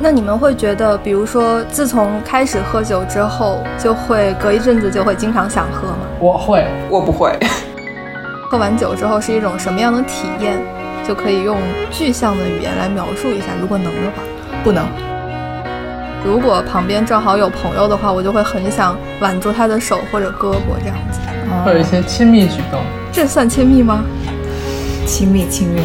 那你们会觉得，比如说，自从开始喝酒之后，就会隔一阵子就会经常想喝吗？我会，我不会。喝完酒之后是一种什么样的体验？就可以用具象的语言来描述一下，如果能的话。不能。如果旁边正好有朋友的话，我就会很想挽住他的手或者胳膊这样子。会有一些亲密举动。这算亲密吗？亲密，亲密。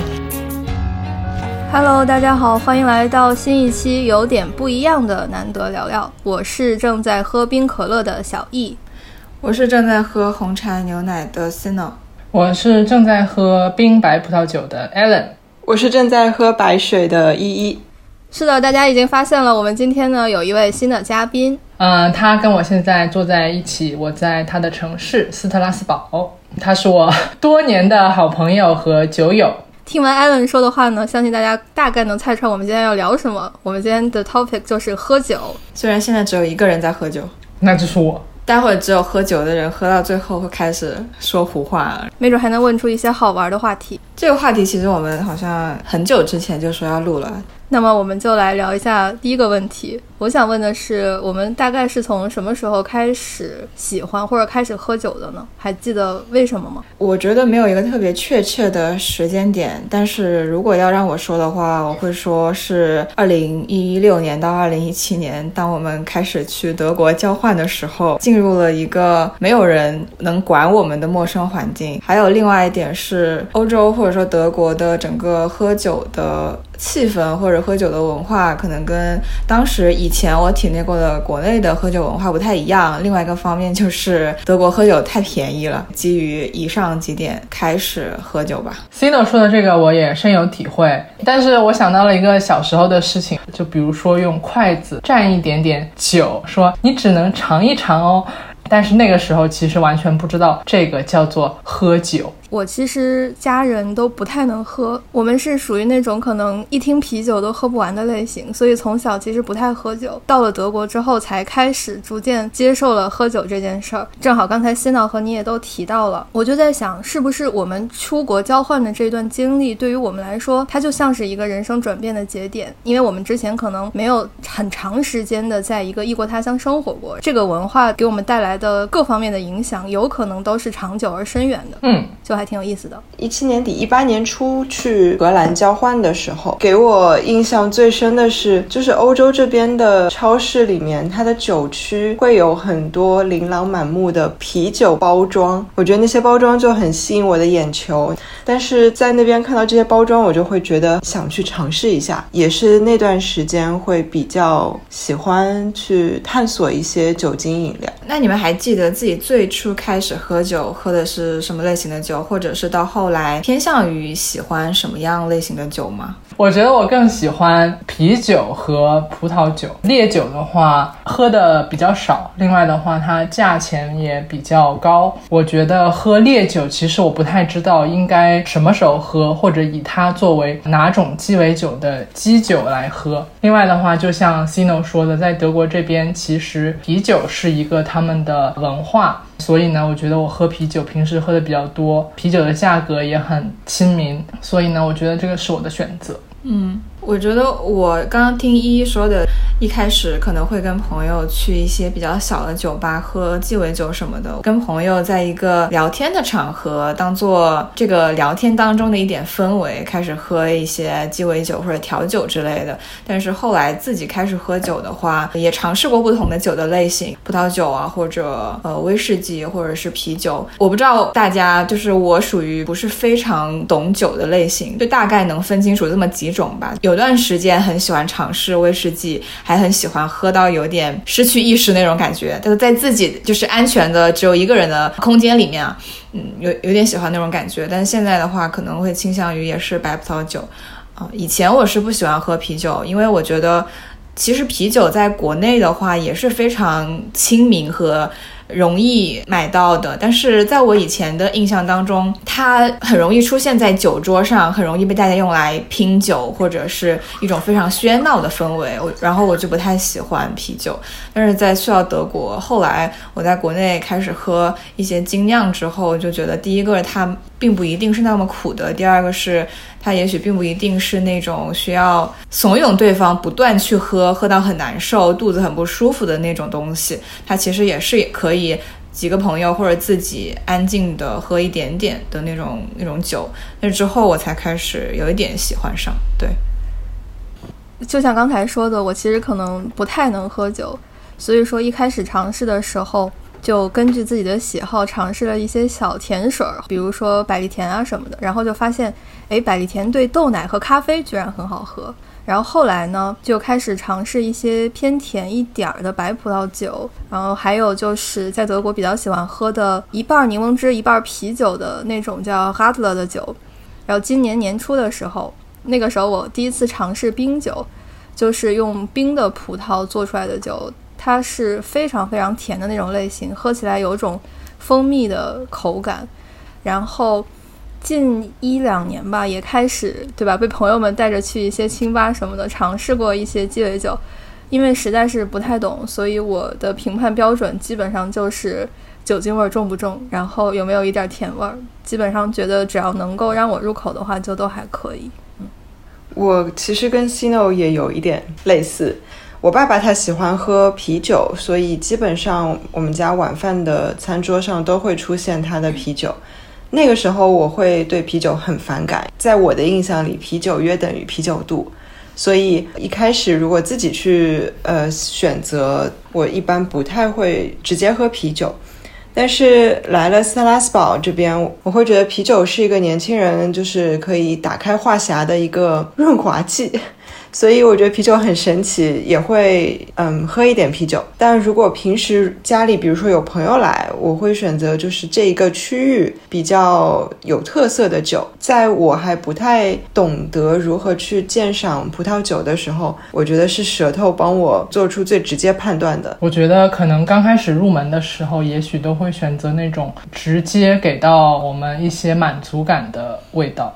Hello，大家好，欢迎来到新一期有点不一样的难得聊聊。我是正在喝冰可乐的小易，我是正在喝红茶牛奶的 Sino，我是正在喝冰白葡萄酒的 Allen，我是正在喝白水的依依。是的，大家已经发现了，我们今天呢有一位新的嘉宾。嗯，他跟我现在坐在一起，我在他的城市斯特拉斯堡，他是我多年的好朋友和酒友。听完艾伦说的话呢，相信大家大概能猜出来我们今天要聊什么。我们今天的 topic 就是喝酒。虽然现在只有一个人在喝酒，那就是我。待会儿只有喝酒的人喝到最后会开始说胡话，没准还能问出一些好玩的话题。这个话题其实我们好像很久之前就说要录了。那么我们就来聊一下第一个问题。我想问的是，我们大概是从什么时候开始喜欢或者开始喝酒的呢？还记得为什么吗？我觉得没有一个特别确切的时间点，但是如果要让我说的话，我会说是二零一六年到二零一七年，当我们开始去德国交换的时候，进入了一个没有人能管我们的陌生环境。还有另外一点是，欧洲或者说德国的整个喝酒的气氛或者喝酒的文化，可能跟当时以前我体内过的国内的喝酒文化不太一样。另外一个方面就是德国喝酒太便宜了。基于以上几点开始喝酒吧。Cino 说的这个我也深有体会，但是我想到了一个小时候的事情，就比如说用筷子蘸一点点酒，说你只能尝一尝哦。但是那个时候其实完全不知道这个叫做喝酒。我其实家人都不太能喝，我们是属于那种可能一听啤酒都喝不完的类型，所以从小其实不太喝酒。到了德国之后，才开始逐渐接受了喝酒这件事儿。正好刚才希闹和你也都提到了，我就在想，是不是我们出国交换的这段经历，对于我们来说，它就像是一个人生转变的节点，因为我们之前可能没有很长时间的在一个异国他乡生活过，这个文化给我们带来的各方面的影响，有可能都是长久而深远的。嗯，就还。还挺有意思的。一七年底、一八年初去荷兰交换的时候，给我印象最深的是，就是欧洲这边的超市里面，它的酒区会有很多琳琅满目的啤酒包装。我觉得那些包装就很吸引我的眼球。但是在那边看到这些包装，我就会觉得想去尝试一下。也是那段时间会比较喜欢去探索一些酒精饮料。那你们还记得自己最初开始喝酒喝的是什么类型的酒？或者是到后来偏向于喜欢什么样类型的酒吗？我觉得我更喜欢啤酒和葡萄酒。烈酒的话喝的比较少，另外的话它价钱也比较高。我觉得喝烈酒其实我不太知道应该什么时候喝，或者以它作为哪种鸡尾酒的基酒来喝。另外的话，就像 Cino 说的，在德国这边其实啤酒是一个他们的文化。所以呢，我觉得我喝啤酒，平时喝的比较多，啤酒的价格也很亲民，所以呢，我觉得这个是我的选择。嗯。我觉得我刚刚听依依说的，一开始可能会跟朋友去一些比较小的酒吧喝鸡尾酒什么的，跟朋友在一个聊天的场合，当做这个聊天当中的一点氛围，开始喝一些鸡尾酒或者调酒之类的。但是后来自己开始喝酒的话，也尝试过不同的酒的类型，葡萄酒啊，或者呃威士忌，或者是啤酒。我不知道大家，就是我属于不是非常懂酒的类型，就大概能分清楚这么几种吧。有。有段时间很喜欢尝试威士忌，还很喜欢喝到有点失去意识那种感觉，但是在自己就是安全的只有一个人的空间里面啊，嗯，有有点喜欢那种感觉。但是现在的话，可能会倾向于也是白葡萄酒啊。以前我是不喜欢喝啤酒，因为我觉得其实啤酒在国内的话也是非常亲民和。容易买到的。但是在我以前的印象当中，它很容易出现在酒桌上，很容易被大家用来拼酒，或者是一种非常喧闹的氛围。我然后我就不太喜欢啤酒。但是在去到德国，后来我在国内开始喝一些精酿之后，就觉得第一个它并不一定是那么苦的，第二个是。它也许并不一定是那种需要怂恿对方不断去喝，喝到很难受、肚子很不舒服的那种东西。它其实也是可以几个朋友或者自己安静的喝一点点的那种那种酒。那之后我才开始有一点喜欢上。对，就像刚才说的，我其实可能不太能喝酒，所以说一开始尝试的时候。就根据自己的喜好尝试了一些小甜水儿，比如说百利甜啊什么的，然后就发现，哎，百利甜对豆奶和咖啡居然很好喝。然后后来呢，就开始尝试一些偏甜一点儿的白葡萄酒，然后还有就是在德国比较喜欢喝的一半柠檬汁一半啤酒的那种叫 Radler 的酒。然后今年年初的时候，那个时候我第一次尝试冰酒，就是用冰的葡萄做出来的酒。它是非常非常甜的那种类型，喝起来有种蜂蜜的口感。然后近一两年吧，也开始对吧，被朋友们带着去一些清吧什么的，尝试过一些鸡尾酒。因为实在是不太懂，所以我的评判标准基本上就是酒精味重不重，然后有没有一点甜味儿。基本上觉得只要能够让我入口的话，就都还可以。嗯，我其实跟 Cino 也有一点类似。我爸爸他喜欢喝啤酒，所以基本上我们家晚饭的餐桌上都会出现他的啤酒。那个时候我会对啤酒很反感，在我的印象里，啤酒约等于啤酒肚，所以一开始如果自己去呃选择，我一般不太会直接喝啤酒。但是来了斯拉斯堡这边，我会觉得啤酒是一个年轻人就是可以打开话匣的一个润滑剂。所以我觉得啤酒很神奇，也会嗯喝一点啤酒。但如果平时家里比如说有朋友来，我会选择就是这一个区域比较有特色的酒。在我还不太懂得如何去鉴赏葡萄酒的时候，我觉得是舌头帮我做出最直接判断的。我觉得可能刚开始入门的时候，也许都会选择那种直接给到我们一些满足感的味道。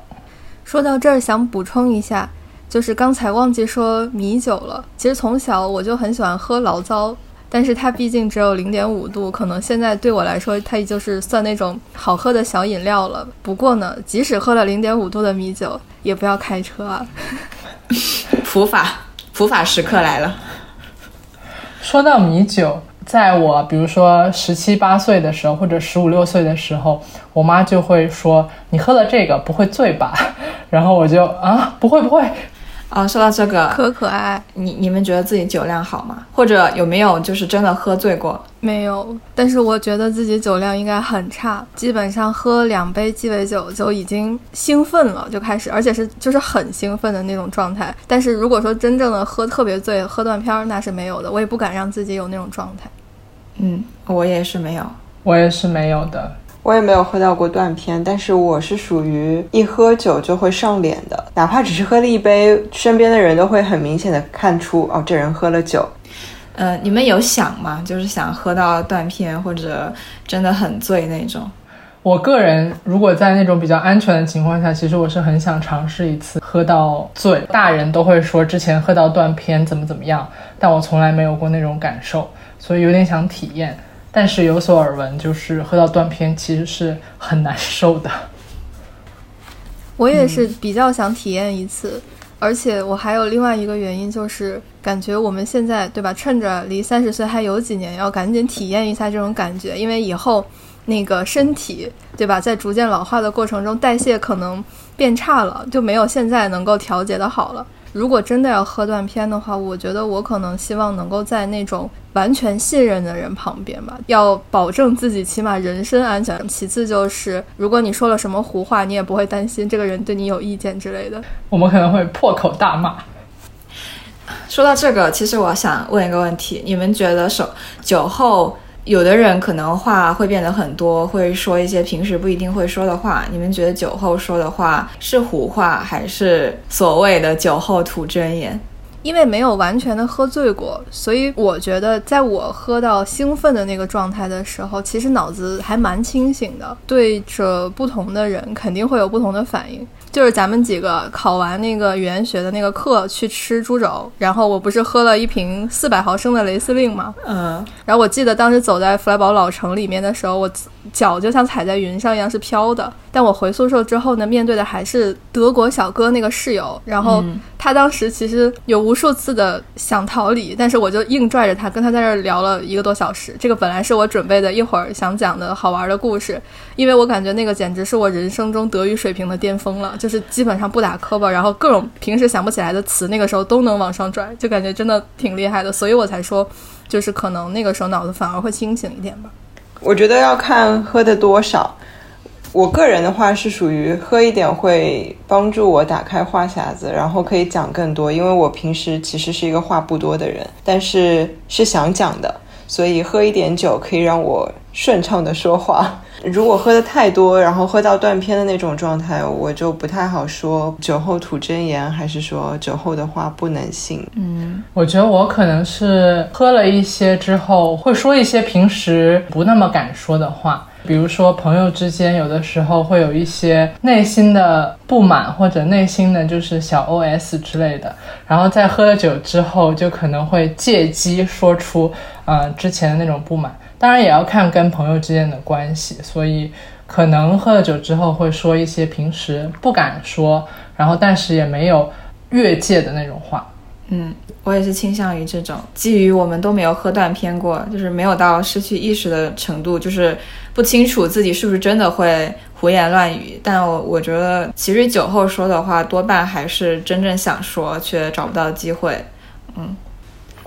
说到这儿，想补充一下。就是刚才忘记说米酒了。其实从小我就很喜欢喝醪糟，但是它毕竟只有零点五度，可能现在对我来说，它也就是算那种好喝的小饮料了。不过呢，即使喝了零点五度的米酒，也不要开车啊。普法普法时刻来了。说到米酒，在我比如说十七八岁的时候，或者十五六岁的时候，我妈就会说：“你喝了这个不会醉吧？” 然后我就啊，不会不会。啊，说到这个，可可爱爱，你你们觉得自己酒量好吗？或者有没有就是真的喝醉过？没有，但是我觉得自己酒量应该很差，基本上喝两杯鸡尾酒就已经兴奋了，就开始，而且是就是很兴奋的那种状态。但是如果说真正的喝特别醉、喝断片儿，那是没有的，我也不敢让自己有那种状态。嗯，我也是没有，我也是没有的。我也没有喝到过断片，但是我是属于一喝酒就会上脸的，哪怕只是喝了一杯，身边的人都会很明显的看出哦，这人喝了酒。呃，你们有想吗？就是想喝到断片或者真的很醉那种？我个人如果在那种比较安全的情况下，其实我是很想尝试一次喝到醉。大人都会说之前喝到断片怎么怎么样，但我从来没有过那种感受，所以有点想体验。但是有所耳闻，就是喝到断片其实是很难受的。我也是比较想体验一次，而且我还有另外一个原因，就是感觉我们现在对吧，趁着离三十岁还有几年，要赶紧体验一下这种感觉，因为以后那个身体对吧，在逐渐老化的过程中，代谢可能变差了，就没有现在能够调节的好了。如果真的要喝断片的话，我觉得我可能希望能够在那种完全信任的人旁边吧，要保证自己起码人身安全。其次就是，如果你说了什么胡话，你也不会担心这个人对你有意见之类的。我们可能会破口大骂。说到这个，其实我想问一个问题：你们觉得手酒后？有的人可能话会变得很多，会说一些平时不一定会说的话。你们觉得酒后说的话是胡话，还是所谓的酒后吐真言？因为没有完全的喝醉过，所以我觉得在我喝到兴奋的那个状态的时候，其实脑子还蛮清醒的。对着不同的人，肯定会有不同的反应。就是咱们几个考完那个语言学的那个课去吃猪肘，然后我不是喝了一瓶四百毫升的雷司令吗？嗯，然后我记得当时走在弗莱堡老城里面的时候，我脚就像踩在云上一样是飘的。但我回宿舍之后呢，面对的还是德国小哥那个室友，然后他当时其实有无数次的想逃离，但是我就硬拽着他，跟他在这儿聊了一个多小时。这个本来是我准备的一会儿想讲的好玩的故事，因为我感觉那个简直是我人生中德语水平的巅峰了，就是基本上不打磕巴，然后各种平时想不起来的词，那个时候都能往上拽，就感觉真的挺厉害的，所以我才说，就是可能那个时候脑子反而会清醒一点吧。我觉得要看喝的多少。我个人的话是属于喝一点会帮助我打开话匣子，然后可以讲更多。因为我平时其实是一个话不多的人，但是是想讲的，所以喝一点酒可以让我顺畅的说话。如果喝的太多，然后喝到断片的那种状态，我就不太好说酒后吐真言，还是说酒后的话不能信。嗯，我觉得我可能是喝了一些之后，会说一些平时不那么敢说的话。比如说，朋友之间有的时候会有一些内心的不满，或者内心的就是小 OS 之类的，然后在喝了酒之后，就可能会借机说出，呃，之前的那种不满。当然也要看跟朋友之间的关系，所以可能喝了酒之后会说一些平时不敢说，然后但是也没有越界的那种话。嗯，我也是倾向于这种，基于我们都没有喝断片过，就是没有到失去意识的程度，就是不清楚自己是不是真的会胡言乱语。但我我觉得，其实酒后说的话，多半还是真正想说却找不到机会。嗯，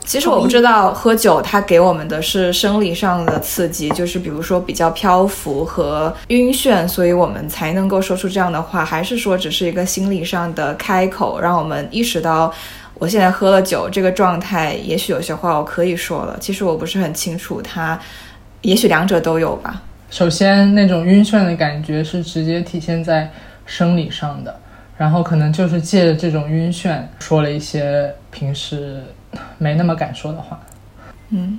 其实我不知道喝酒它给我们的是生理上的刺激，就是比如说比较漂浮和晕眩，所以我们才能够说出这样的话，还是说只是一个心理上的开口，让我们意识到。我现在喝了酒，这个状态，也许有些话我可以说了。其实我不是很清楚，它，也许两者都有吧。首先，那种晕眩的感觉是直接体现在生理上的，然后可能就是借着这种晕眩，说了一些平时没那么敢说的话。嗯。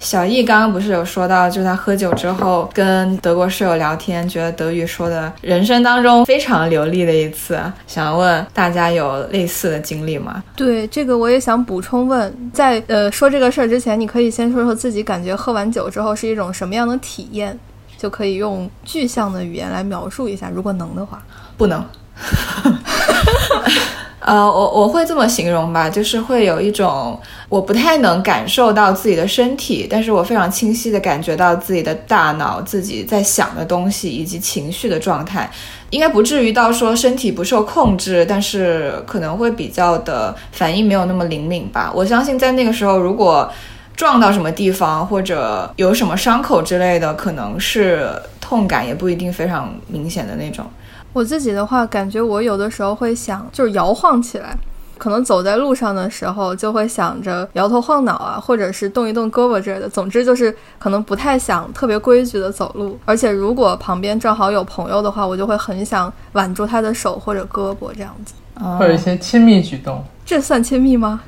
小易刚刚不是有说到，就是他喝酒之后跟德国室友聊天，觉得德语说的人生当中非常流利的一次。想问大家有类似的经历吗？对，这个我也想补充问，在呃说这个事儿之前，你可以先说说自己感觉喝完酒之后是一种什么样的体验，就可以用具象的语言来描述一下，如果能的话。不能。呃，我我会这么形容吧，就是会有一种我不太能感受到自己的身体，但是我非常清晰的感觉到自己的大脑、自己在想的东西以及情绪的状态，应该不至于到说身体不受控制，但是可能会比较的反应没有那么灵敏吧。我相信在那个时候，如果撞到什么地方或者有什么伤口之类的，可能是痛感也不一定非常明显的那种。我自己的话，感觉我有的时候会想，就是摇晃起来，可能走在路上的时候就会想着摇头晃脑啊，或者是动一动胳膊之类的。总之就是可能不太想特别规矩的走路，而且如果旁边正好有朋友的话，我就会很想挽住他的手或者胳膊这样子，或者一些亲密举动。这算亲密吗？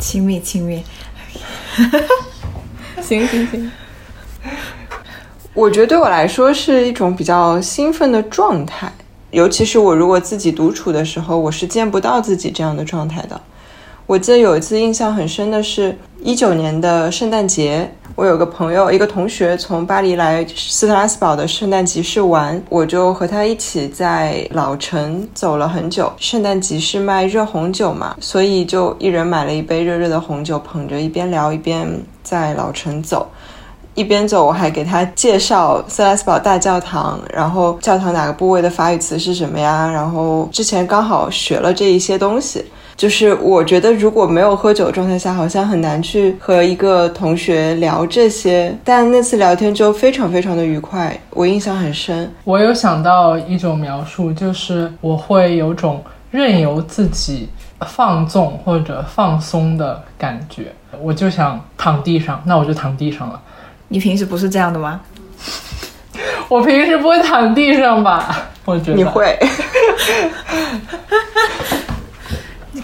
亲密，亲密。行 行行。我觉得对我来说是一种比较兴奋的状态，尤其是我如果自己独处的时候，我是见不到自己这样的状态的。我记得有一次印象很深的是，一九年的圣诞节，我有个朋友，一个同学从巴黎来斯特拉斯堡的圣诞集市玩，我就和他一起在老城走了很久。圣诞集市卖热红酒嘛，所以就一人买了一杯热热的红酒，捧着一边聊一边在老城走。一边走，我还给他介绍塞拉斯堡大教堂，然后教堂哪个部位的法语词是什么呀？然后之前刚好学了这一些东西，就是我觉得如果没有喝酒状态下，好像很难去和一个同学聊这些。但那次聊天就非常非常的愉快，我印象很深。我有想到一种描述，就是我会有种任由自己放纵或者放松的感觉，我就想躺地上，那我就躺地上了。你平时不是这样的吗？我平时不会躺地上吧？我觉得你会。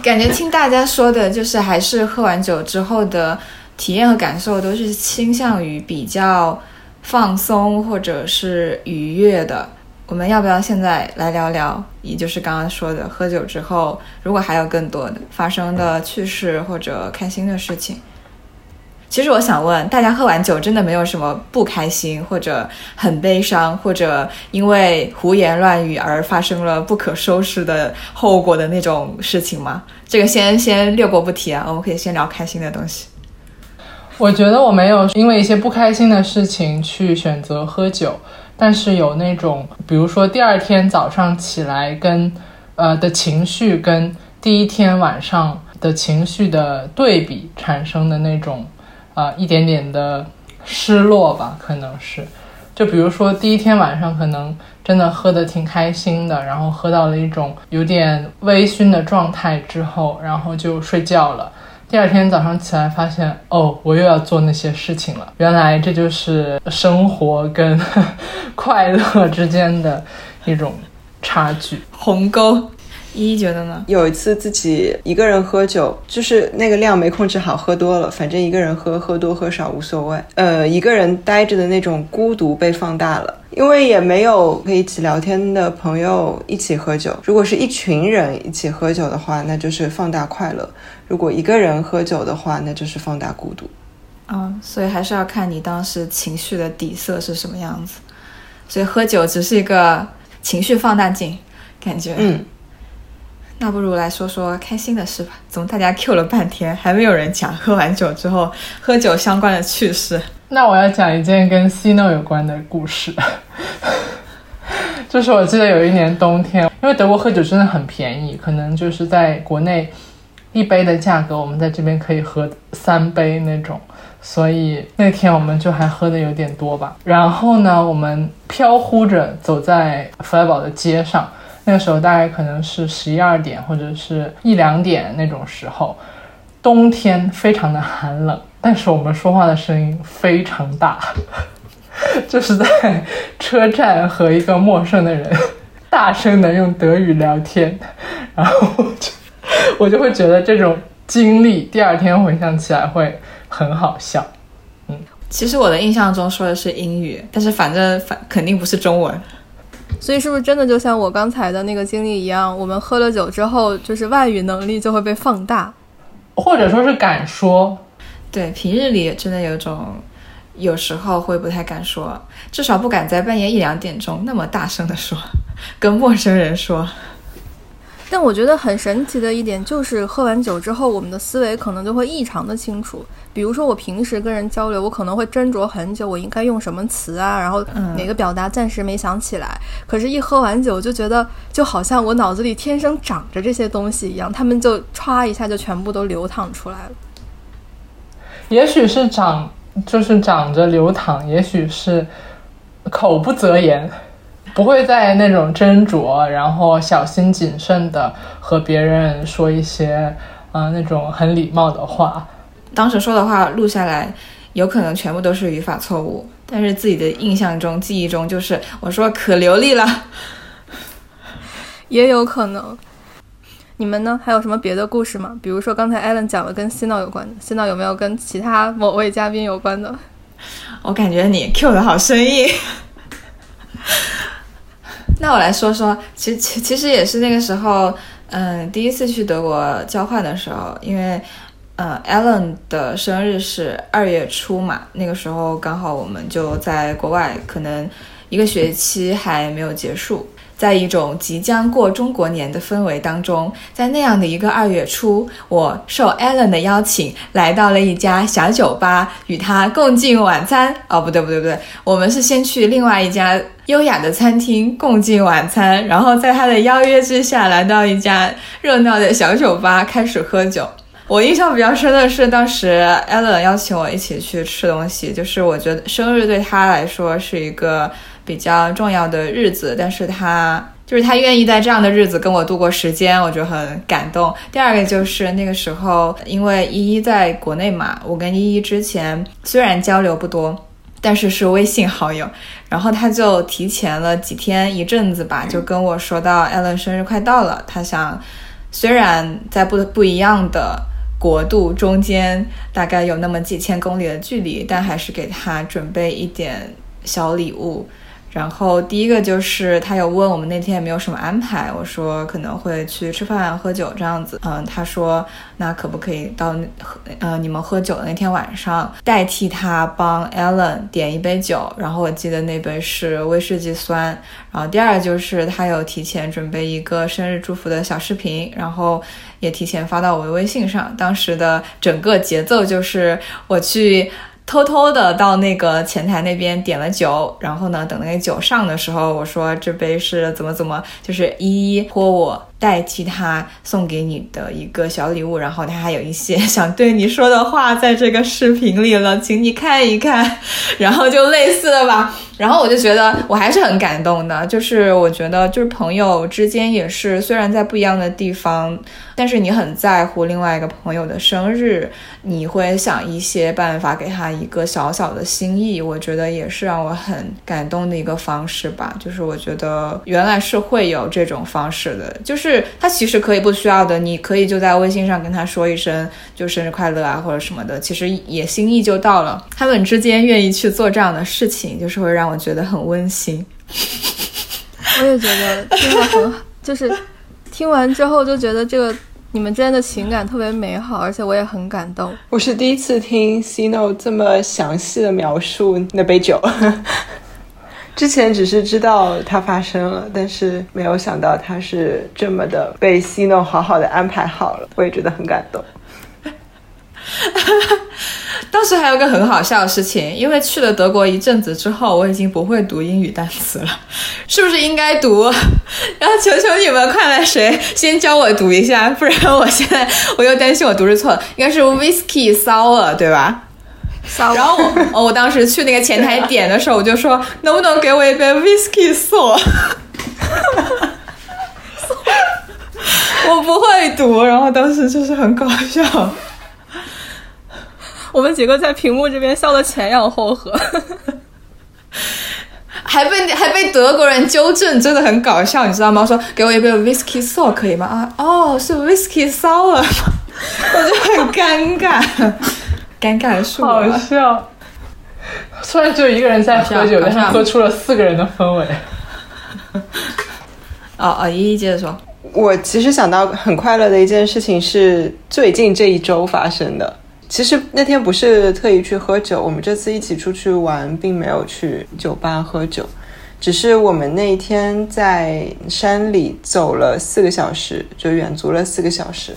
感觉听大家说的，就是还是喝完酒之后的体验和感受都是倾向于比较放松或者是愉悦的。我们要不要现在来聊聊，也就是刚刚说的喝酒之后，如果还有更多的发生的趣事或者开心的事情？其实我想问大家，喝完酒真的没有什么不开心，或者很悲伤，或者因为胡言乱语而发生了不可收拾的后果的那种事情吗？这个先先略过不提啊，我们可以先聊开心的东西。我觉得我没有因为一些不开心的事情去选择喝酒。但是有那种，比如说第二天早上起来跟，呃的情绪跟第一天晚上的情绪的对比产生的那种，呃一点点的失落吧，可能是。就比如说第一天晚上可能真的喝的挺开心的，然后喝到了一种有点微醺的状态之后，然后就睡觉了。第二天早上起来，发现哦，我又要做那些事情了。原来这就是生活跟 快乐之间的一种差距鸿沟。依依觉得呢？有一次自己一个人喝酒，就是那个量没控制好，喝多了。反正一个人喝，喝多喝少无所谓。呃，一个人待着的那种孤独被放大了，因为也没有可以一起聊天的朋友一起喝酒。如果是一群人一起喝酒的话，那就是放大快乐；如果一个人喝酒的话，那就是放大孤独。嗯，所以还是要看你当时情绪的底色是什么样子。所以喝酒只是一个情绪放大镜，感觉嗯。那不如来说说开心的事吧。怎么大家 Q 了半天，还没有人讲喝完酒之后喝酒相关的趣事？那我要讲一件跟 Cino 有关的故事。就是我记得有一年冬天，因为德国喝酒真的很便宜，可能就是在国内一杯的价格，我们在这边可以喝三杯那种，所以那天我们就还喝的有点多吧。然后呢，我们飘忽着走在弗莱堡的街上。那个时候大概可能是十一二点或者是一两点那种时候，冬天非常的寒冷，但是我们说话的声音非常大，就是在车站和一个陌生的人大声的用德语聊天，然后就我就会觉得这种经历第二天回想起来会很好笑。嗯，其实我的印象中说的是英语，但是反正反肯定不是中文。所以是不是真的就像我刚才的那个经历一样，我们喝了酒之后，就是外语能力就会被放大，或者说是敢说？对，平日里真的有种，有时候会不太敢说，至少不敢在半夜一两点钟那么大声的说，跟陌生人说。但我觉得很神奇的一点就是，喝完酒之后，我们的思维可能就会异常的清楚。比如说，我平时跟人交流，我可能会斟酌很久，我应该用什么词啊，然后哪个表达暂时没想起来。可是，一喝完酒，就觉得就好像我脑子里天生长着这些东西一样，他们就歘一下就全部都流淌出来了。也许是长，就是长着流淌；也许是口不择言。不会再那种斟酌，然后小心谨慎的和别人说一些，呃，那种很礼貌的话。当时说的话录下来，有可能全部都是语法错误，但是自己的印象中、记忆中就是我说可流利了，也有可能。你们呢？还有什么别的故事吗？比如说刚才艾伦讲了跟洗脑有关的，洗脑有没有跟其他某位嘉宾有关的？我感觉你 Q 的好生硬。那我来说说，其其其实也是那个时候，嗯，第一次去德国交换的时候，因为，呃，Allen 的生日是二月初嘛，那个时候刚好我们就在国外，可能一个学期还没有结束。在一种即将过中国年的氛围当中，在那样的一个二月初，我受 Allen 的邀请来到了一家小酒吧，与他共进晚餐。哦，不对，不对，不对，我们是先去另外一家优雅的餐厅共进晚餐，然后在他的邀约之下来到一家热闹的小酒吧开始喝酒。我印象比较深的是，当时 Allen 邀请我一起去吃东西，就是我觉得生日对他来说是一个。比较重要的日子，但是他就是他愿意在这样的日子跟我度过时间，我就很感动。第二个就是那个时候，因为依依在国内嘛，我跟依依之前虽然交流不多，但是是微信好友，然后他就提前了几天一阵子吧，就跟我说到 Allen 生日快到了，他想虽然在不不一样的国度中间大概有那么几千公里的距离，但还是给他准备一点小礼物。然后第一个就是他有问我们那天有没有什么安排，我说可能会去吃饭喝酒这样子。嗯，他说那可不可以到喝呃你们喝酒的那天晚上代替他帮 Ellen 点一杯酒，然后我记得那杯是威士忌酸。然后第二就是他有提前准备一个生日祝福的小视频，然后也提前发到我的微信上。当时的整个节奏就是我去。偷偷的到那个前台那边点了酒，然后呢，等那个酒上的时候，我说这杯是怎么怎么，就是一一泼我。代替他送给你的一个小礼物，然后他还有一些 想对你说的话在这个视频里了，请你看一看，然后就类似的吧。然后我就觉得我还是很感动的，就是我觉得就是朋友之间也是，虽然在不一样的地方，但是你很在乎另外一个朋友的生日，你会想一些办法给他一个小小的心意，我觉得也是让我很感动的一个方式吧。就是我觉得原来是会有这种方式的，就是他其实可以不需要的，你可以就在微信上跟他说一声就生日快乐啊或者什么的，其实也心意就到了。他们之间愿意去做这样的事情，就是会让。我觉得很温馨，我也觉得听了很好，就是听完之后就觉得这个你们之间的情感特别美好，而且我也很感动。我是第一次听 Cino 这么详细的描述那杯酒，之前只是知道它发生了，但是没有想到它是这么的被西诺好好的安排好了，我也觉得很感动。当时还有个很好笑的事情，因为去了德国一阵子之后，我已经不会读英语单词了，是不是应该读？然后求求你们，快来谁先教我读一下，不然我现在我又担心我读是错的，应该是 whiskey sour 对吧？然后我我当时去那个前台点的时候，我就说能不能给我一杯 whiskey sour？我不会读，然后当时就是很搞笑。我们几个在屏幕这边笑得前仰后合，还被还被德国人纠正，真的很搞笑，你知道吗？说给我一杯 whisky sour 可以吗？啊，哦，是 whisky sour 吗？我就很尴尬，尴尬的是好笑。虽然只有一个人在喝酒，但是喝出了四个人的氛围。哦哦，依依接着说，我其实想到很快乐的一件事情是最近这一周发生的。其实那天不是特意去喝酒，我们这次一起出去玩，并没有去酒吧喝酒，只是我们那一天在山里走了四个小时，就远足了四个小时，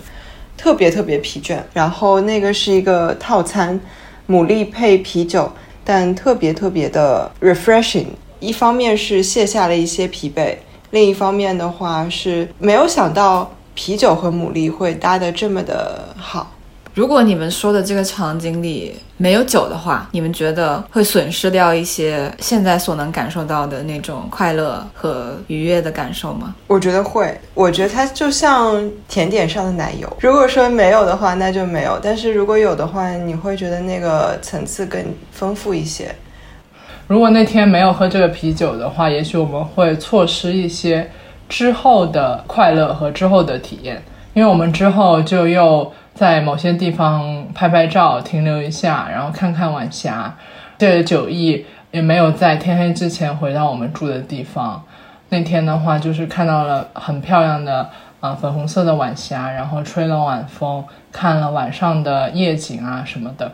特别特别疲倦。然后那个是一个套餐，牡蛎配啤酒，但特别特别的 refreshing。一方面是卸下了一些疲惫，另一方面的话是没有想到啤酒和牡蛎会搭得这么的好。如果你们说的这个场景里没有酒的话，你们觉得会损失掉一些现在所能感受到的那种快乐和愉悦的感受吗？我觉得会，我觉得它就像甜点上的奶油。如果说没有的话，那就没有；但是如果有的话，你会觉得那个层次更丰富一些。如果那天没有喝这个啤酒的话，也许我们会错失一些之后的快乐和之后的体验，因为我们之后就又。在某些地方拍拍照，停留一下，然后看看晚霞。这九亿也没有在天黑之前回到我们住的地方。那天的话，就是看到了很漂亮的啊粉红色的晚霞，然后吹了晚风，看了晚上的夜景啊什么的。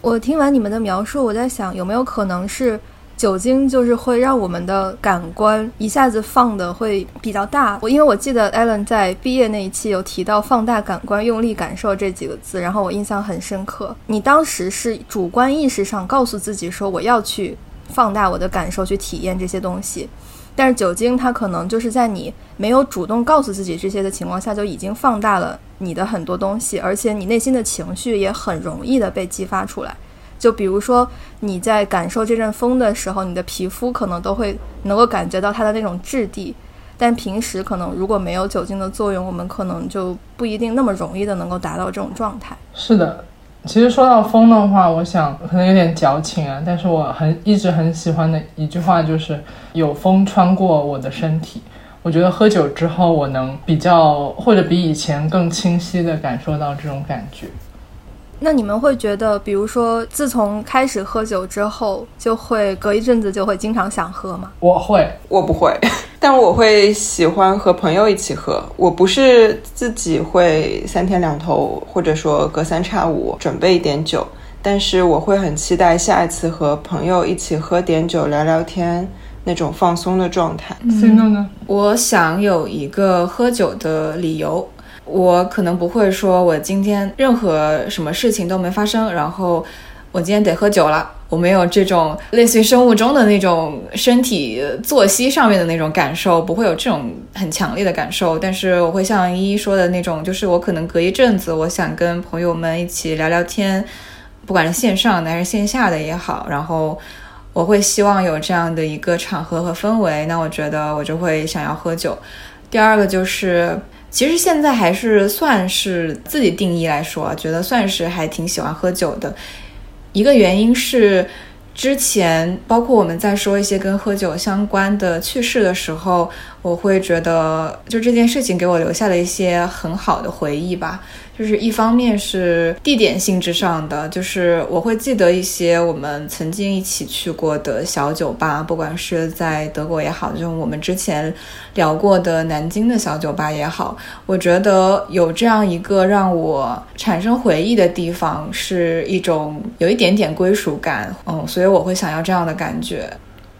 我听完你们的描述，我在想有没有可能是。酒精就是会让我们的感官一下子放的会比较大。我因为我记得 Allen 在毕业那一期有提到“放大感官，用力感受”这几个字，然后我印象很深刻。你当时是主观意识上告诉自己说我要去放大我的感受，去体验这些东西，但是酒精它可能就是在你没有主动告诉自己这些的情况下，就已经放大了你的很多东西，而且你内心的情绪也很容易的被激发出来。就比如说，你在感受这阵风的时候，你的皮肤可能都会能够感觉到它的那种质地。但平时可能如果没有酒精的作用，我们可能就不一定那么容易的能够达到这种状态。是的，其实说到风的话，我想可能有点矫情啊，但是我很一直很喜欢的一句话就是“有风穿过我的身体”。我觉得喝酒之后，我能比较或者比以前更清晰的感受到这种感觉。那你们会觉得，比如说，自从开始喝酒之后，就会隔一阵子就会经常想喝吗？我会，我不会，但我会喜欢和朋友一起喝。我不是自己会三天两头，或者说隔三差五准备一点酒，但是我会很期待下一次和朋友一起喝点酒、聊聊天那种放松的状态。C 诺呢？我想有一个喝酒的理由。我可能不会说，我今天任何什么事情都没发生，然后我今天得喝酒了。我没有这种类似于生物钟的那种身体作息上面的那种感受，不会有这种很强烈的感受。但是我会像依依说的那种，就是我可能隔一阵子，我想跟朋友们一起聊聊天，不管是线上的还是线下的也好，然后我会希望有这样的一个场合和氛围，那我觉得我就会想要喝酒。第二个就是。其实现在还是算是自己定义来说，觉得算是还挺喜欢喝酒的。一个原因是，之前包括我们在说一些跟喝酒相关的趣事的时候，我会觉得就这件事情给我留下了一些很好的回忆吧。就是一方面是地点性质上的，就是我会记得一些我们曾经一起去过的小酒吧，不管是在德国也好，就我们之前聊过的南京的小酒吧也好，我觉得有这样一个让我产生回忆的地方，是一种有一点点归属感，嗯，所以我会想要这样的感觉。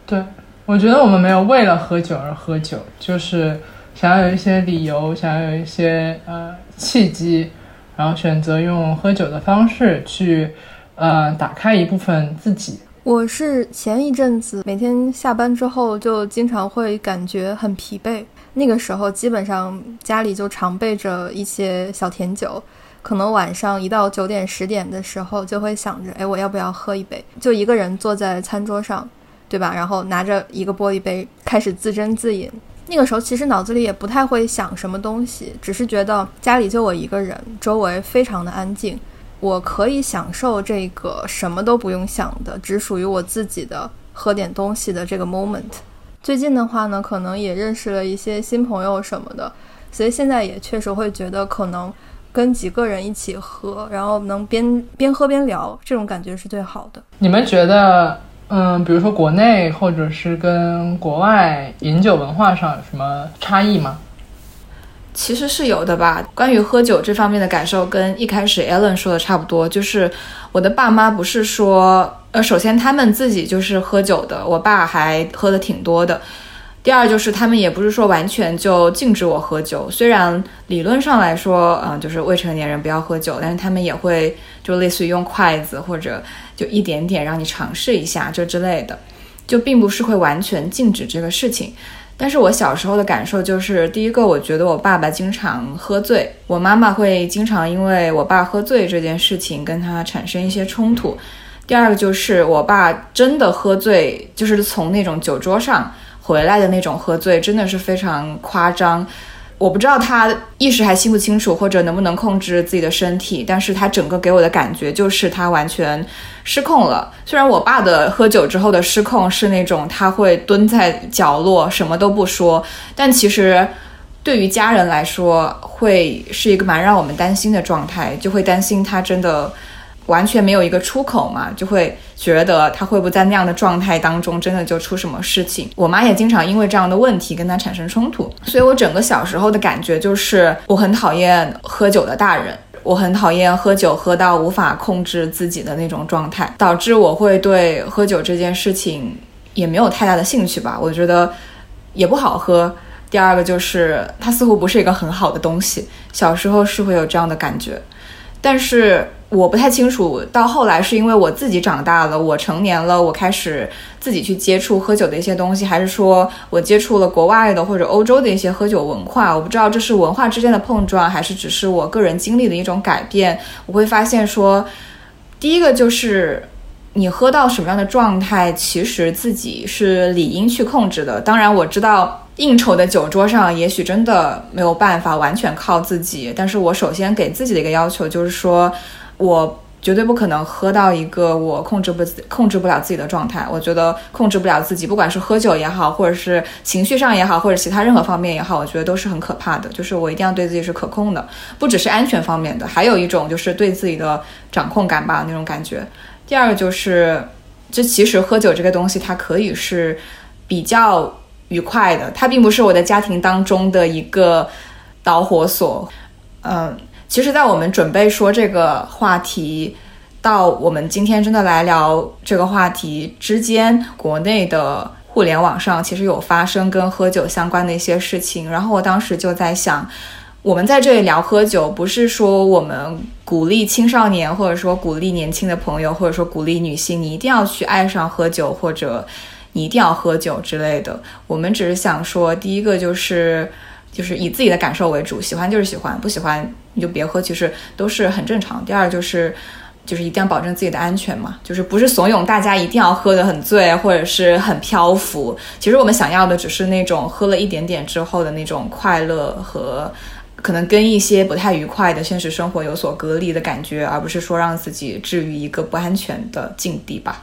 对，我觉得我们没有为了喝酒而喝酒，就是想要有一些理由，想要有一些呃契机。然后选择用喝酒的方式去，呃，打开一部分自己。我是前一阵子每天下班之后就经常会感觉很疲惫，那个时候基本上家里就常备着一些小甜酒，可能晚上一到九点十点的时候就会想着，哎，我要不要喝一杯？就一个人坐在餐桌上，对吧？然后拿着一个玻璃杯开始自斟自饮。那个时候其实脑子里也不太会想什么东西，只是觉得家里就我一个人，周围非常的安静，我可以享受这个什么都不用想的，只属于我自己的喝点东西的这个 moment。最近的话呢，可能也认识了一些新朋友什么的，所以现在也确实会觉得可能跟几个人一起喝，然后能边边喝边聊，这种感觉是最好的。你们觉得？嗯，比如说国内或者是跟国外饮酒文化上有什么差异吗？其实是有的吧。关于喝酒这方面的感受，跟一开始 Ellen 说的差不多。就是我的爸妈不是说，呃，首先他们自己就是喝酒的，我爸还喝的挺多的。第二就是他们也不是说完全就禁止我喝酒，虽然理论上来说，嗯，就是未成年人不要喝酒，但是他们也会就类似于用筷子或者就一点点让你尝试一下这之类的，就并不是会完全禁止这个事情。但是我小时候的感受就是，第一个我觉得我爸爸经常喝醉，我妈妈会经常因为我爸喝醉这件事情跟他产生一些冲突。第二个就是我爸真的喝醉，就是从那种酒桌上。回来的那种喝醉真的是非常夸张，我不知道他意识还清不清楚，或者能不能控制自己的身体，但是他整个给我的感觉就是他完全失控了。虽然我爸的喝酒之后的失控是那种他会蹲在角落什么都不说，但其实对于家人来说会是一个蛮让我们担心的状态，就会担心他真的。完全没有一个出口嘛，就会觉得他会不会在那样的状态当中真的就出什么事情？我妈也经常因为这样的问题跟他产生冲突，所以我整个小时候的感觉就是我很讨厌喝酒的大人，我很讨厌喝酒喝到无法控制自己的那种状态，导致我会对喝酒这件事情也没有太大的兴趣吧。我觉得也不好喝。第二个就是它似乎不是一个很好的东西，小时候是会有这样的感觉，但是。我不太清楚，到后来是因为我自己长大了，我成年了，我开始自己去接触喝酒的一些东西，还是说我接触了国外的或者欧洲的一些喝酒文化？我不知道这是文化之间的碰撞，还是只是我个人经历的一种改变。我会发现说，第一个就是你喝到什么样的状态，其实自己是理应去控制的。当然，我知道应酬的酒桌上，也许真的没有办法完全靠自己，但是我首先给自己的一个要求就是说。我绝对不可能喝到一个我控制不控制不了自己的状态。我觉得控制不了自己，不管是喝酒也好，或者是情绪上也好，或者其他任何方面也好，我觉得都是很可怕的。就是我一定要对自己是可控的，不只是安全方面的，还有一种就是对自己的掌控感吧，那种感觉。第二个就是，就其实喝酒这个东西，它可以是比较愉快的，它并不是我的家庭当中的一个导火索。嗯。其实，在我们准备说这个话题，到我们今天真的来聊这个话题之间，国内的互联网上其实有发生跟喝酒相关的一些事情。然后我当时就在想，我们在这里聊喝酒，不是说我们鼓励青少年，或者说鼓励年轻的朋友，或者说鼓励女性，你一定要去爱上喝酒，或者你一定要喝酒之类的。我们只是想说，第一个就是。就是以自己的感受为主，喜欢就是喜欢，不喜欢你就别喝，其实都是很正常。第二就是，就是一定要保证自己的安全嘛，就是不是怂恿大家一定要喝得很醉或者是很漂浮。其实我们想要的只是那种喝了一点点之后的那种快乐和可能跟一些不太愉快的现实生活有所隔离的感觉，而不是说让自己置于一个不安全的境地吧。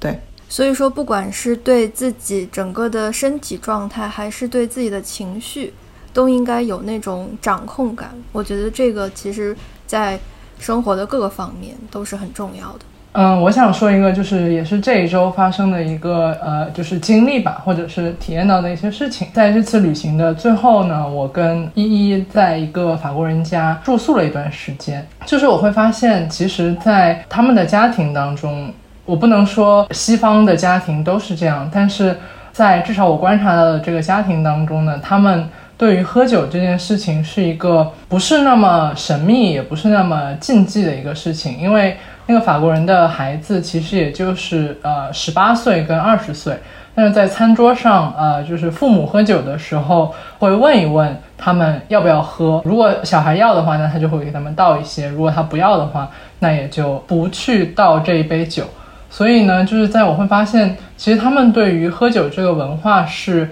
对，所以说不管是对自己整个的身体状态，还是对自己的情绪。都应该有那种掌控感，我觉得这个其实，在生活的各个方面都是很重要的。嗯，我想说一个，就是也是这一周发生的一个呃，就是经历吧，或者是体验到的一些事情。在这次旅行的最后呢，我跟依依在一个法国人家住宿了一段时间。就是我会发现，其实，在他们的家庭当中，我不能说西方的家庭都是这样，但是在至少我观察到的这个家庭当中呢，他们。对于喝酒这件事情，是一个不是那么神秘，也不是那么禁忌的一个事情。因为那个法国人的孩子其实也就是呃十八岁跟二十岁，但是在餐桌上，呃，就是父母喝酒的时候会问一问他们要不要喝。如果小孩要的话，那他就会给他们倒一些；如果他不要的话，那也就不去倒这一杯酒。所以呢，就是在我会发现，其实他们对于喝酒这个文化是。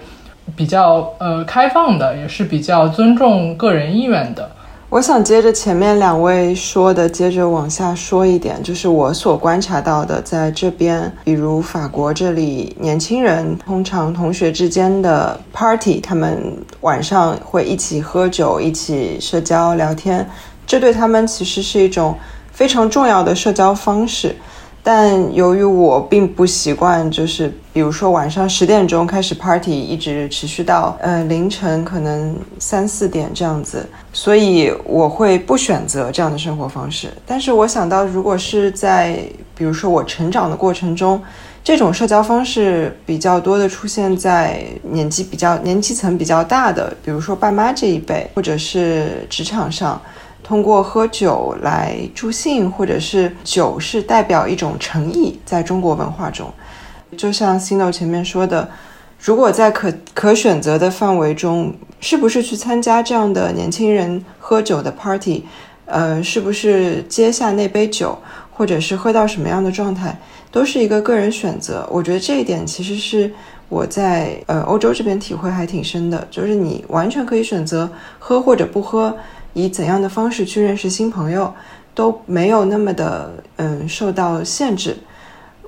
比较呃开放的，也是比较尊重个人意愿的。我想接着前面两位说的，接着往下说一点，就是我所观察到的，在这边，比如法国这里，年轻人通常同学之间的 party，他们晚上会一起喝酒，一起社交聊天，这对他们其实是一种非常重要的社交方式。但由于我并不习惯，就是比如说晚上十点钟开始 party，一直持续到呃凌晨可能三四点这样子，所以我会不选择这样的生活方式。但是我想到，如果是在比如说我成长的过程中，这种社交方式比较多的出现在年纪比较年纪层比较大的，比如说爸妈这一辈，或者是职场上。通过喝酒来助兴，或者是酒是代表一种诚意，在中国文化中，就像 Sino 前面说的，如果在可可选择的范围中，是不是去参加这样的年轻人喝酒的 party，呃，是不是接下那杯酒，或者是喝到什么样的状态，都是一个个人选择。我觉得这一点其实是我在呃欧洲这边体会还挺深的，就是你完全可以选择喝或者不喝。以怎样的方式去认识新朋友，都没有那么的嗯受到限制。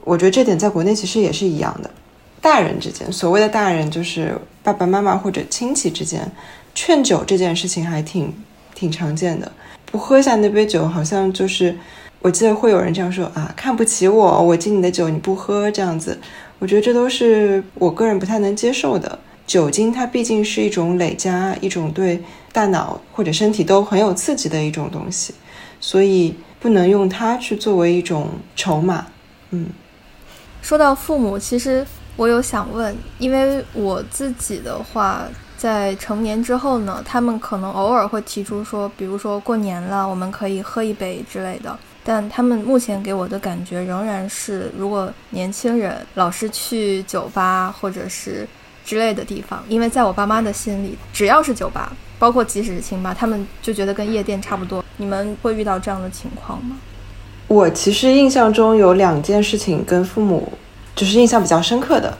我觉得这点在国内其实也是一样的。大人之间，所谓的大人就是爸爸妈妈或者亲戚之间，劝酒这件事情还挺挺常见的。不喝下那杯酒，好像就是我记得会有人这样说啊，看不起我，我敬你的酒你不喝这样子。我觉得这都是我个人不太能接受的。酒精它毕竟是一种累加，一种对。大脑或者身体都很有刺激的一种东西，所以不能用它去作为一种筹码。嗯，说到父母，其实我有想问，因为我自己的话，在成年之后呢，他们可能偶尔会提出说，比如说过年了，我们可以喝一杯之类的。但他们目前给我的感觉仍然是，如果年轻人老是去酒吧或者是之类的地方，因为在我爸妈的心里，只要是酒吧。包括即使是清吧，他们就觉得跟夜店差不多。你们会遇到这样的情况吗？我其实印象中有两件事情跟父母就是印象比较深刻的。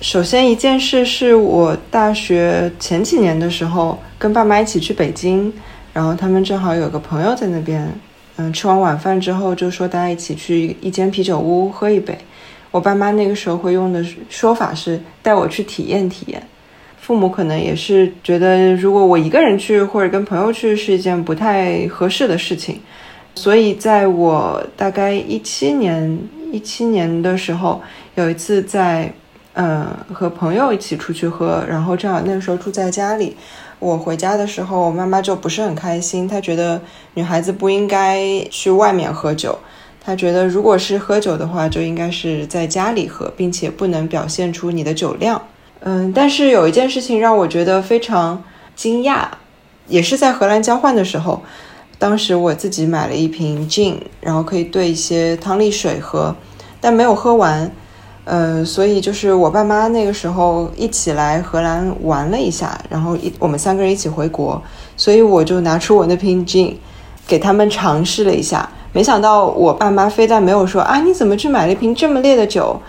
首先一件事是我大学前几年的时候跟爸妈一起去北京，然后他们正好有个朋友在那边，嗯，吃完晚饭之后就说大家一起去一间啤酒屋喝一杯。我爸妈那个时候会用的说法是带我去体验体验。父母可能也是觉得，如果我一个人去或者跟朋友去是一件不太合适的事情，所以在我大概一七年一七年的时候，有一次在嗯和朋友一起出去喝，然后正好那个时候住在家里。我回家的时候，我妈妈就不是很开心，她觉得女孩子不应该去外面喝酒，他觉得如果是喝酒的话，就应该是在家里喝，并且不能表现出你的酒量。嗯，但是有一件事情让我觉得非常惊讶，也是在荷兰交换的时候，当时我自己买了一瓶 gin，然后可以兑一些汤力水喝，但没有喝完。呃，所以就是我爸妈那个时候一起来荷兰玩了一下，然后一我们三个人一起回国，所以我就拿出我那瓶 gin 给他们尝试了一下，没想到我爸妈非但没有说啊你怎么去买了一瓶这么烈的酒，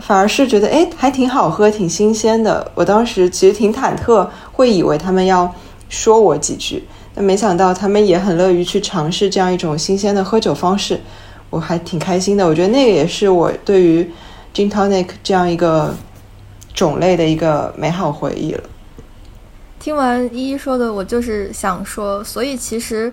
反而是觉得哎还挺好喝，挺新鲜的。我当时其实挺忐忑，会以为他们要说我几句，但没想到他们也很乐于去尝试这样一种新鲜的喝酒方式，我还挺开心的。我觉得那个也是我对于。gin tonic 这样一个种类的一个美好回忆了。听完依依说的，我就是想说，所以其实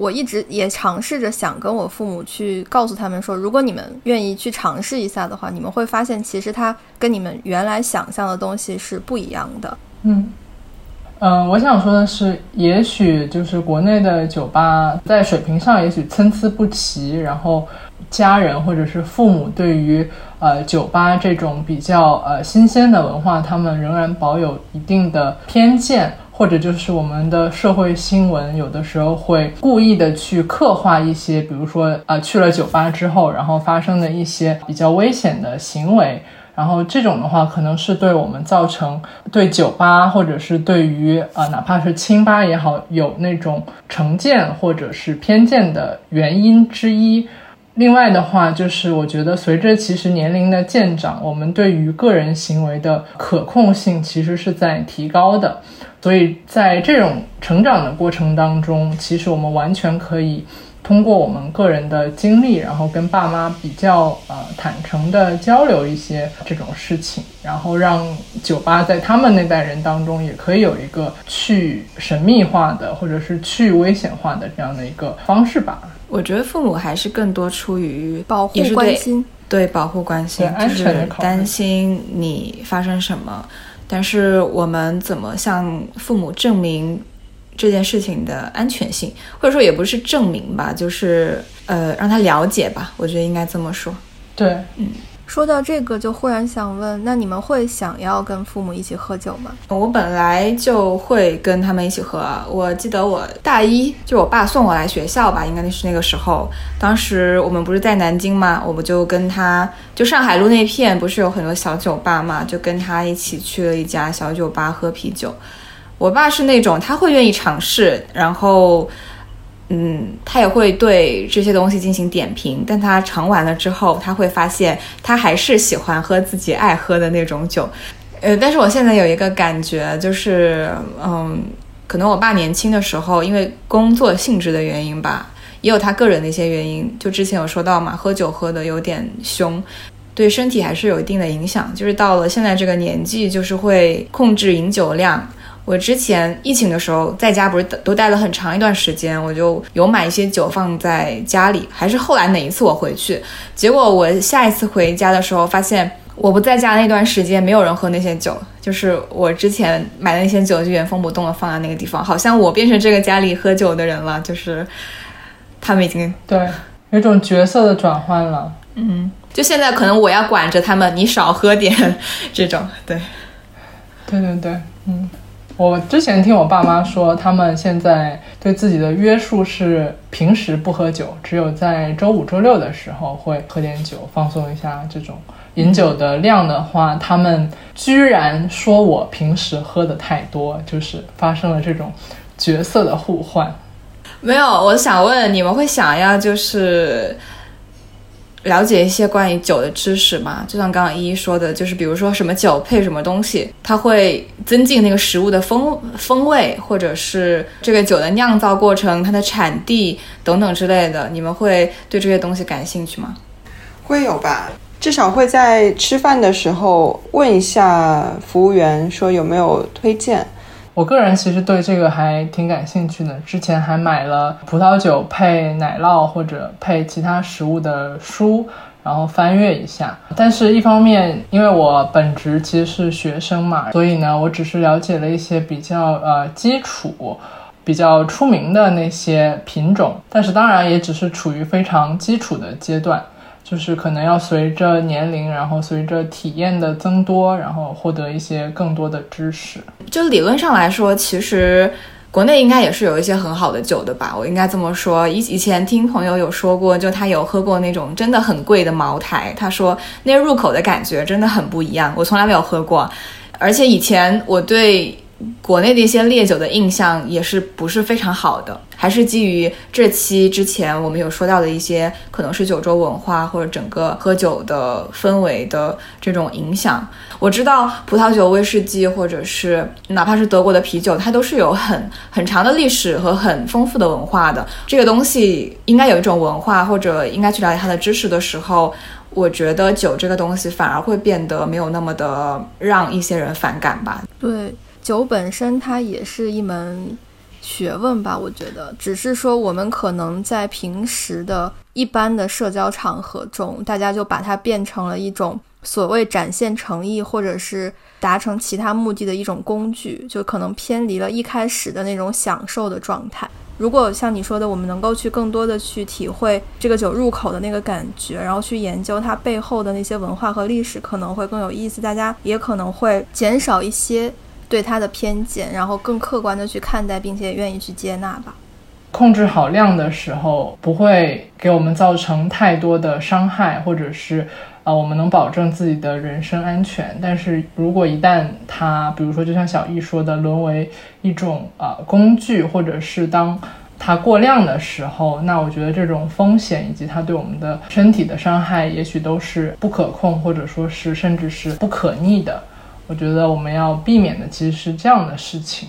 我一直也尝试着想跟我父母去告诉他们说，如果你们愿意去尝试一下的话，你们会发现其实它跟你们原来想象的东西是不一样的。嗯嗯，我想说的是，也许就是国内的酒吧在水平上也许参差不齐，然后。家人或者是父母对于呃酒吧这种比较呃新鲜的文化，他们仍然保有一定的偏见，或者就是我们的社会新闻有的时候会故意的去刻画一些，比如说呃去了酒吧之后，然后发生的一些比较危险的行为，然后这种的话可能是对我们造成对酒吧或者是对于呃哪怕是清吧也好有那种成见或者是偏见的原因之一。另外的话，就是我觉得随着其实年龄的渐长，我们对于个人行为的可控性其实是在提高的，所以在这种成长的过程当中，其实我们完全可以通过我们个人的经历，然后跟爸妈比较呃坦诚的交流一些这种事情，然后让酒吧在他们那代人当中也可以有一个去神秘化的或者是去危险化的这样的一个方式吧。我觉得父母还是更多出于保护关心，对保护关心，就是担心你发生什么。但是我们怎么向父母证明这件事情的安全性，或者说也不是证明吧，就是呃让他了解吧。我觉得应该这么说。对，嗯。说到这个，就忽然想问，那你们会想要跟父母一起喝酒吗？我本来就会跟他们一起喝。我记得我大一，就我爸送我来学校吧，应该是那个时候。当时我们不是在南京嘛，我们就跟他，就上海路那片不是有很多小酒吧嘛，就跟他一起去了一家小酒吧喝啤酒。我爸是那种他会愿意尝试，然后。嗯，他也会对这些东西进行点评，但他尝完了之后，他会发现他还是喜欢喝自己爱喝的那种酒。呃，但是我现在有一个感觉，就是，嗯，可能我爸年轻的时候，因为工作性质的原因吧，也有他个人的一些原因。就之前有说到嘛，喝酒喝的有点凶，对身体还是有一定的影响。就是到了现在这个年纪，就是会控制饮酒量。我之前疫情的时候在家不是都待了很长一段时间，我就有买一些酒放在家里。还是后来哪一次我回去，结果我下一次回家的时候，发现我不在家那段时间没有人喝那些酒，就是我之前买的那些酒就原封不动的放在那个地方，好像我变成这个家里喝酒的人了，就是他们已经对有种角色的转换了。嗯，就现在可能我要管着他们，你少喝点这种。对，对对对，嗯。我之前听我爸妈说，他们现在对自己的约束是平时不喝酒，只有在周五、周六的时候会喝点酒，放松一下。这种饮酒的量的话，他们居然说我平时喝的太多，就是发生了这种角色的互换。没有，我想问你们会想要就是了解一些关于酒的知识嘛。就像刚刚依依说的，就是比如说什么酒配什么东西，它会增进那个食物的风风味，或者是这个酒的酿造过程、它的产地等等之类的。你们会对这些东西感兴趣吗？会有吧，至少会在吃饭的时候问一下服务员，说有没有推荐。我个人其实对这个还挺感兴趣的，之前还买了葡萄酒配奶酪或者配其他食物的书，然后翻阅一下。但是，一方面，因为我本职其实是学生嘛，所以呢，我只是了解了一些比较呃基础、比较出名的那些品种，但是当然也只是处于非常基础的阶段。就是可能要随着年龄，然后随着体验的增多，然后获得一些更多的知识。就理论上来说，其实国内应该也是有一些很好的酒的吧？我应该这么说。以以前听朋友有说过，就他有喝过那种真的很贵的茅台，他说那入口的感觉真的很不一样。我从来没有喝过，而且以前我对。国内的一些烈酒的印象也是不是非常好的，还是基于这期之前我们有说到的一些，可能是九州文化或者整个喝酒的氛围的这种影响。我知道葡萄酒、威士忌，或者是哪怕是德国的啤酒，它都是有很 很长的历史和很丰富的文化的。这个东西应该有一种文化，或者应该去了解它的知识的时候，我觉得酒这个东西反而会变得没有那么的让一些人反感吧。对。酒本身它也是一门学问吧，我觉得，只是说我们可能在平时的一般的社交场合中，大家就把它变成了一种所谓展现诚意或者是达成其他目的的一种工具，就可能偏离了一开始的那种享受的状态。如果像你说的，我们能够去更多的去体会这个酒入口的那个感觉，然后去研究它背后的那些文化和历史，可能会更有意思。大家也可能会减少一些。对它的偏见，然后更客观的去看待，并且愿意去接纳吧。控制好量的时候，不会给我们造成太多的伤害，或者是，呃，我们能保证自己的人身安全。但是如果一旦它，比如说就像小易说的，沦为一种呃工具，或者是当它过量的时候，那我觉得这种风险以及它对我们的身体的伤害，也许都是不可控，或者说是甚至是不可逆的。我觉得我们要避免的其实是这样的事情。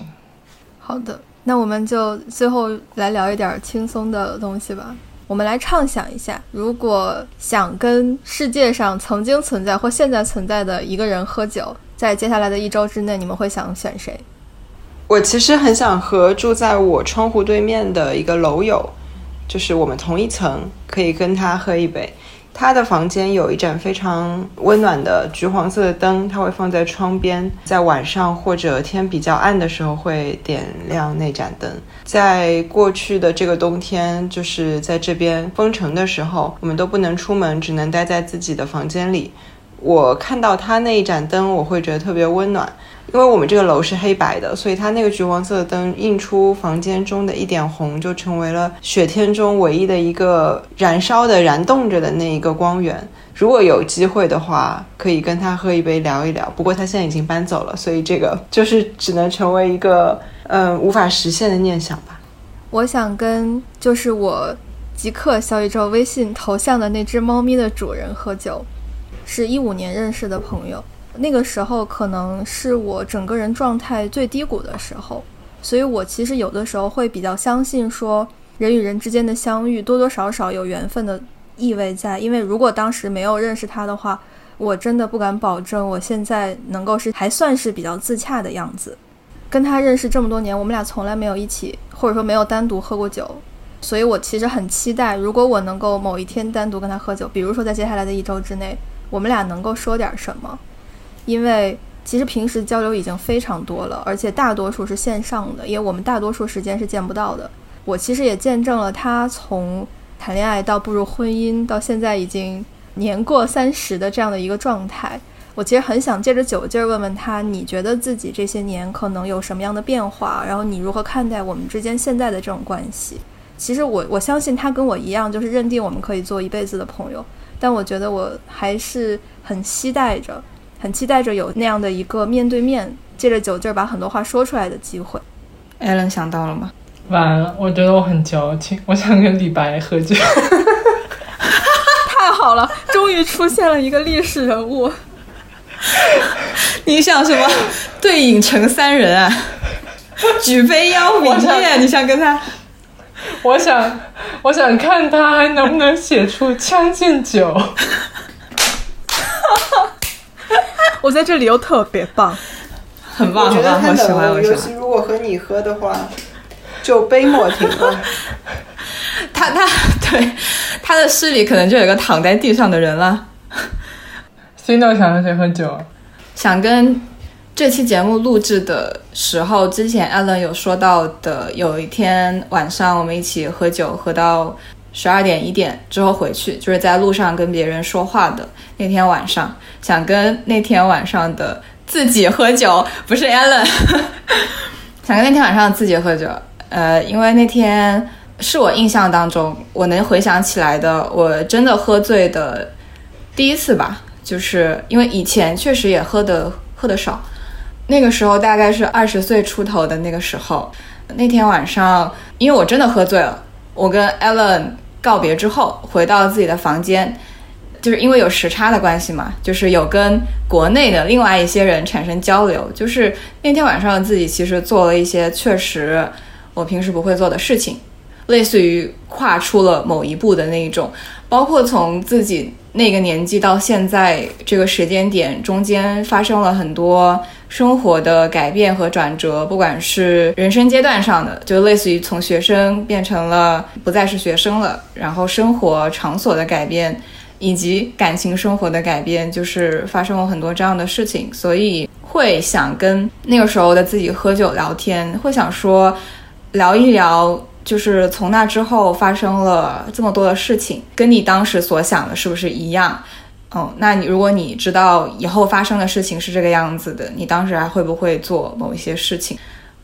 好的，那我们就最后来聊一点轻松的东西吧。我们来畅想一下，如果想跟世界上曾经存在或现在存在的一个人喝酒，在接下来的一周之内，你们会想选谁？我其实很想和住在我窗户对面的一个楼友，就是我们同一层，可以跟他喝一杯。他的房间有一盏非常温暖的橘黄色的灯，他会放在窗边，在晚上或者天比较暗的时候会点亮那盏灯。在过去的这个冬天，就是在这边封城的时候，我们都不能出门，只能待在自己的房间里。我看到他那一盏灯，我会觉得特别温暖。因为我们这个楼是黑白的，所以它那个橘黄色的灯映出房间中的一点红，就成为了雪天中唯一的一个燃烧的、燃动着的那一个光源。如果有机会的话，可以跟他喝一杯聊一聊。不过他现在已经搬走了，所以这个就是只能成为一个嗯无法实现的念想吧。我想跟就是我即刻小宇宙微信头像的那只猫咪的主人喝酒，是一五年认识的朋友。那个时候可能是我整个人状态最低谷的时候，所以我其实有的时候会比较相信说，人与人之间的相遇多多少少有缘分的意味在。因为如果当时没有认识他的话，我真的不敢保证我现在能够是还算是比较自洽的样子。跟他认识这么多年，我们俩从来没有一起，或者说没有单独喝过酒，所以我其实很期待，如果我能够某一天单独跟他喝酒，比如说在接下来的一周之内，我们俩能够说点什么。因为其实平时交流已经非常多了，而且大多数是线上的，因为我们大多数时间是见不到的。我其实也见证了他从谈恋爱到步入婚姻，到现在已经年过三十的这样的一个状态。我其实很想借着酒劲儿问问他，你觉得自己这些年可能有什么样的变化？然后你如何看待我们之间现在的这种关系？其实我我相信他跟我一样，就是认定我们可以做一辈子的朋友。但我觉得我还是很期待着。很期待着有那样的一个面对面，借着酒劲儿把很多话说出来的机会。艾伦想到了吗？完了，我觉得我很矫情，我想跟李白喝酒。太好了，终于出现了一个历史人物。你想什么？对影成三人啊？举杯邀明月，你想跟他？我想，我想看他还能不能写出《将进酒》。我在这里又特别棒，很棒，我觉得很棒，他我喜欢。尤其如果和你喝的话，就杯莫停了。他他对他的诗里可能就有一个躺在地上的人了。Cino 想和谁喝酒？想跟这期节目录制的时候，之前 Alan 有说到的，有一天晚上我们一起喝酒，喝到十二点一点之后回去，就是在路上跟别人说话的那天晚上，想跟那天晚上的自己喝酒，不是 Allen，想跟那天晚上自己喝酒，呃，因为那天是我印象当中我能回想起来的，我真的喝醉的第一次吧，就是因为以前确实也喝的喝的少，那个时候大概是二十岁出头的那个时候，那天晚上因为我真的喝醉了，我跟 Alan 告别之后回到自己的房间，就是因为有时差的关系嘛，就是有跟国内的另外一些人产生交流，就是那天晚上自己其实做了一些确实我平时不会做的事情，类似于跨出了某一步的那一种，包括从自己那个年纪到现在这个时间点，中间发生了很多生活的改变和转折，不管是人生阶段上的，就类似于从学生变成了不再是学生了，然后生活场所的改变，以及感情生活的改变，就是发生了很多这样的事情，所以会想跟那个时候的自己喝酒聊天，会想说聊一聊。就是从那之后发生了这么多的事情，跟你当时所想的是不是一样？嗯，那你如果你知道以后发生的事情是这个样子的，你当时还会不会做某一些事情？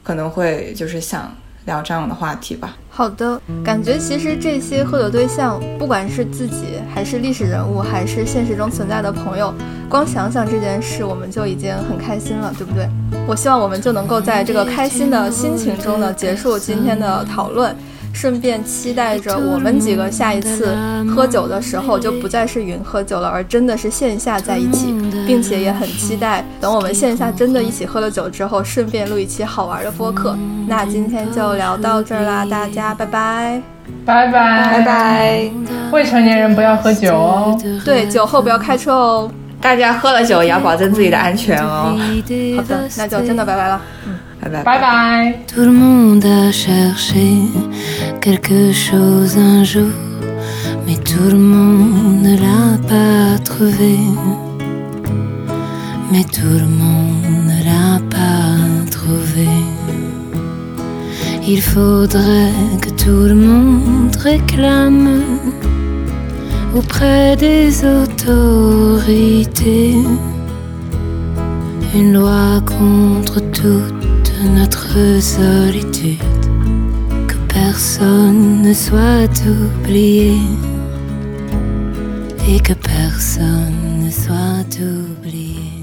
可能会就是想聊这样的话题吧。好的，感觉其实这些喝酒对象，不管是自己，还是历史人物，还是现实中存在的朋友，光想想这件事，我们就已经很开心了，对不对？我希望我们就能够在这个开心的心情中呢，结束今天的讨论。顺便期待着我们几个下一次喝酒的时候，就不再是云喝酒了，而真的是线下在一起，并且也很期待等我们线下真的一起喝了酒之后，顺便录一期好玩的播客。那今天就聊到这儿啦，大家拜拜，拜拜拜拜。未成年人不要喝酒哦。对，酒后不要开车哦。大家喝了酒也要保证自己的安全哦。好的，那就真的拜拜了。嗯，Bye bye. Tout le monde a cherché quelque chose un jour, mais tout le monde ne l'a pas trouvé. Mais tout le monde ne l'a pas trouvé. Il faudrait que tout le monde réclame auprès des autorités une loi contre toute notre solitude, que personne ne soit oublié et que personne ne soit oublié.